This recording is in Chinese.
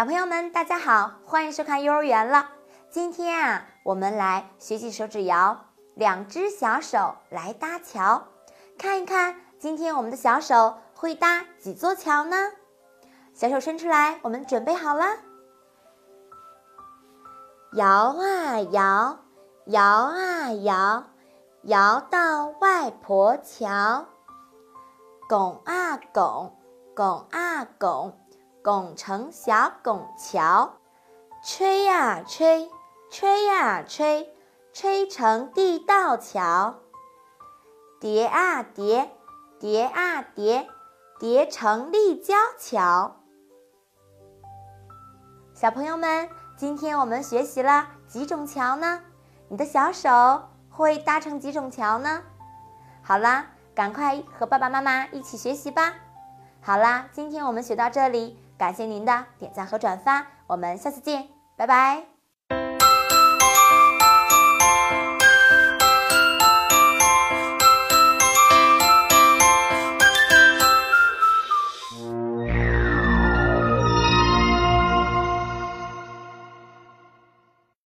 小朋友们，大家好，欢迎收看幼儿园了。今天啊，我们来学习手指谣，两只小手来搭桥，看一看今天我们的小手会搭几座桥呢？小手伸出来，我们准备好了。摇啊摇，摇啊摇，摇到外婆桥。拱啊拱，拱啊拱。拱成小拱桥，吹呀吹，吹呀吹，吹成地道桥。叠啊叠，叠啊叠，叠成立交桥。小朋友们，今天我们学习了几种桥呢？你的小手会搭成几种桥呢？好啦，赶快和爸爸妈妈一起学习吧。好啦，今天我们学到这里。感谢您的点赞和转发，我们下次见，拜拜。